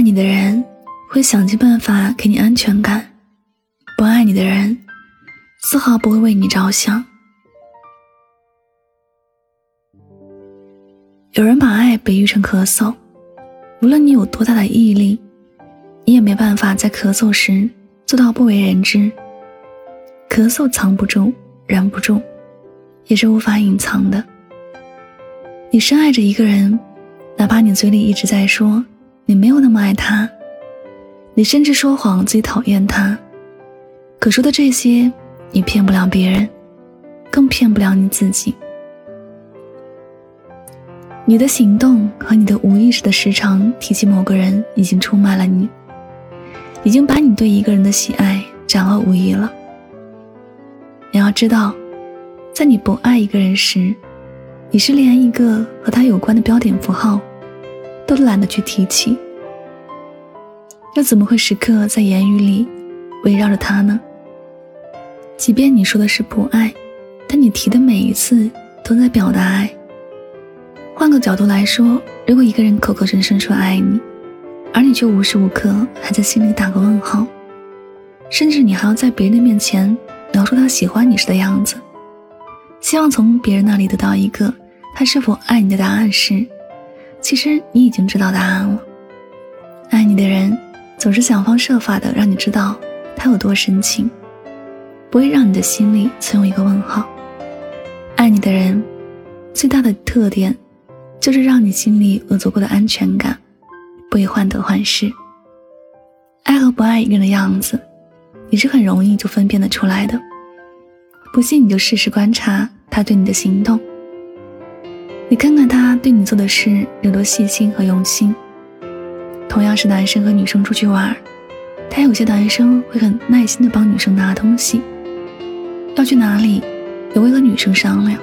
爱你的人会想尽办法给你安全感，不爱你的人丝毫不会为你着想。有人把爱比喻成咳嗽，无论你有多大的毅力，你也没办法在咳嗽时做到不为人知。咳嗽藏不住，忍不住，也是无法隐藏的。你深爱着一个人，哪怕你嘴里一直在说你没有那么爱他，你甚至说谎自己讨厌他，可说的这些，你骗不了别人，更骗不了你自己。你的行动和你的无意识的时常提起某个人，已经出卖了你，已经把你对一个人的喜爱展露无遗了。你要知道，在你不爱一个人时，你是连一个和他有关的标点符号都懒得去提起，又怎么会时刻在言语里围绕着他呢？即便你说的是不爱，但你提的每一次都在表达爱。换个角度来说，如果一个人口口声声说爱你，而你却无时无刻还在心里打个问号，甚至你还要在别人的面前描述他喜欢你时的样子。希望从别人那里得到一个他是否爱你的答案时，其实你已经知道答案了。爱你的人总是想方设法的让你知道他有多深情，不会让你的心里存有一个问号。爱你的人最大的特点就是让你心里有足够的安全感，不会患得患失。爱和不爱一个人的样子，你是很容易就分辨得出来的。不信你就试试观察他对你的行动，你看看他对你做的事有多细心和用心。同样是男生和女生出去玩，他有些男生会很耐心的帮女生拿东西，要去哪里也会和女生商量，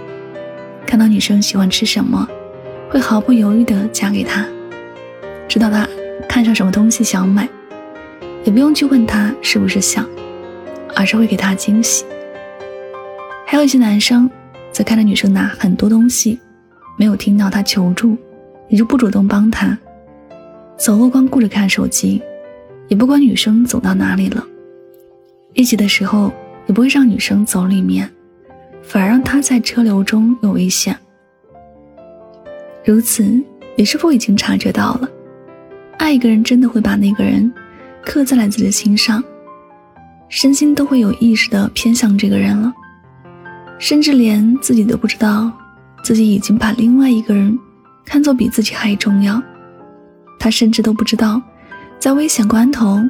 看到女生喜欢吃什么，会毫不犹豫的夹给她，知道她看上什么东西想买，也不用去问她是不是想，而是会给她惊喜。还有一些男生，则看着女生拿很多东西，没有听到他求助，也就不主动帮他。走路光顾着看手机，也不管女生走到哪里了。一起的时候，也不会让女生走里面，反而让她在车流中有危险。如此，你是否已经察觉到了？爱一个人，真的会把那个人刻在了自己的心上，身心都会有意识的偏向这个人了。甚至连自己都不知道，自己已经把另外一个人看作比自己还重要。他甚至都不知道，在危险关头，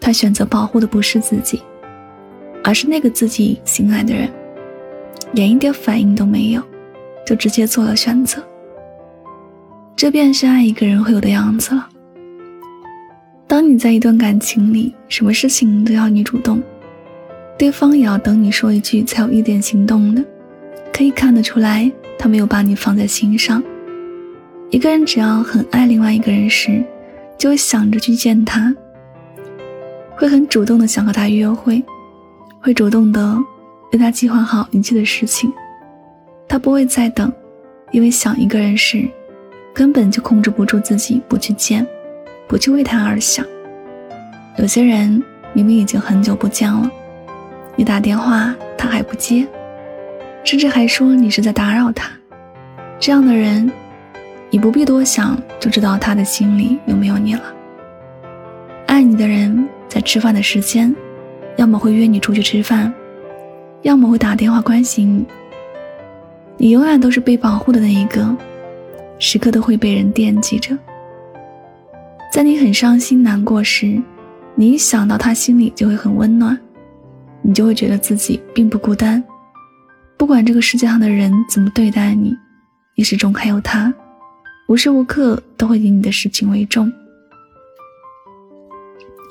他选择保护的不是自己，而是那个自己心爱的人。连一点反应都没有，就直接做了选择。这便是爱一个人会有的样子了。当你在一段感情里，什么事情都要你主动。对方也要等你说一句才有一点行动的，可以看得出来，他没有把你放在心上。一个人只要很爱另外一个人时，就会想着去见他，会很主动的想和他约会，会主动的为他计划好一切的事情。他不会再等，因为想一个人时，根本就控制不住自己不去见，不去为他而想。有些人明明已经很久不见了。你打电话，他还不接，甚至还说你是在打扰他。这样的人，你不必多想就知道他的心里有没有你了。爱你的人在吃饭的时间，要么会约你出去吃饭，要么会打电话关心你。你永远都是被保护的那一个，时刻都会被人惦记着。在你很伤心难过时，你一想到他，心里就会很温暖。你就会觉得自己并不孤单，不管这个世界上的人怎么对待你，你始终还有他，无时无刻都会以你的事情为重。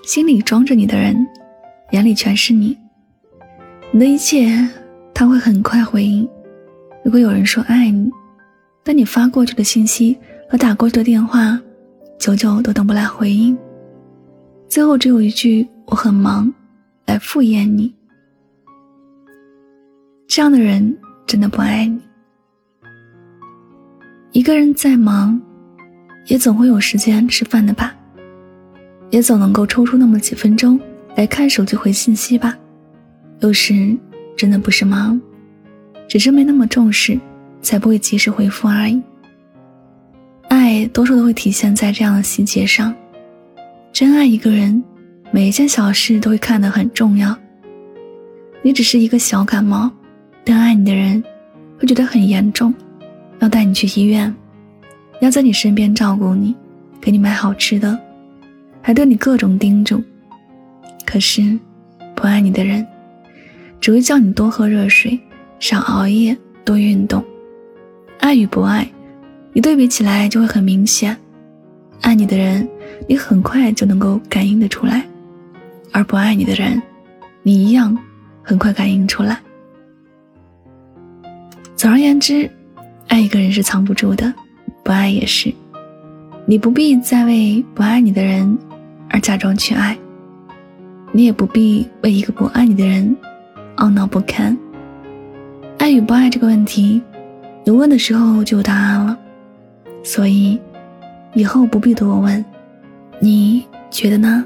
心里装着你的人，眼里全是你，你的一切他会很快回应。如果有人说爱你，但你发过去的信息和打过去的电话，久久都等不来回应，最后只有一句“我很忙”来敷衍你。这样的人真的不爱你。一个人再忙，也总会有时间吃饭的吧？也总能够抽出那么几分钟来看手机回信息吧。有时真的不是忙，只是没那么重视，才不会及时回复而已。爱多数都会体现在这样的细节上。真爱一个人，每一件小事都会看得很重要。你只是一个小感冒，但爱你的人会觉得很严重，要带你去医院，要在你身边照顾你，给你买好吃的，还对你各种叮嘱。可是，不爱你的人，只会叫你多喝热水，少熬夜，多运动。爱与不爱。一对比起来就会很明显，爱你的人，你很快就能够感应得出来；而不爱你的人，你一样很快感应出来。总而言之，爱一个人是藏不住的，不爱也是。你不必再为不爱你的人而假装去爱，你也不必为一个不爱你的人懊恼不堪。爱与不爱这个问题，你问的时候就有答案了。所以，以后不必多问，你觉得呢？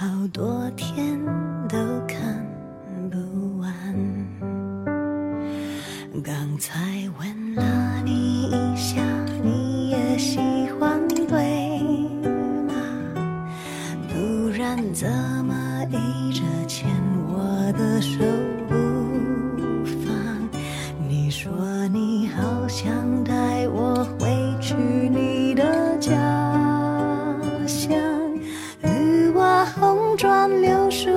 好多天都看不完。刚才吻了你一下，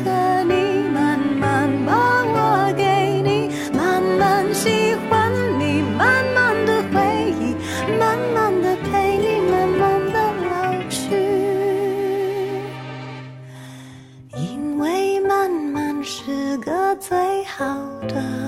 合好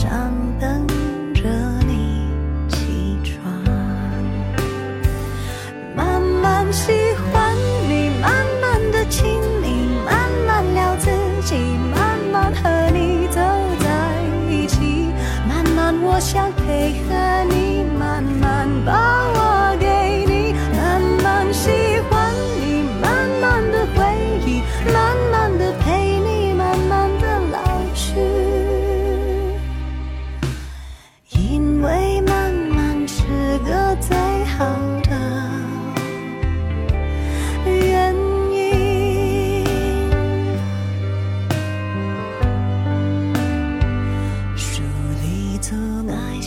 上等着你起床，慢慢喜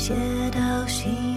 写到心。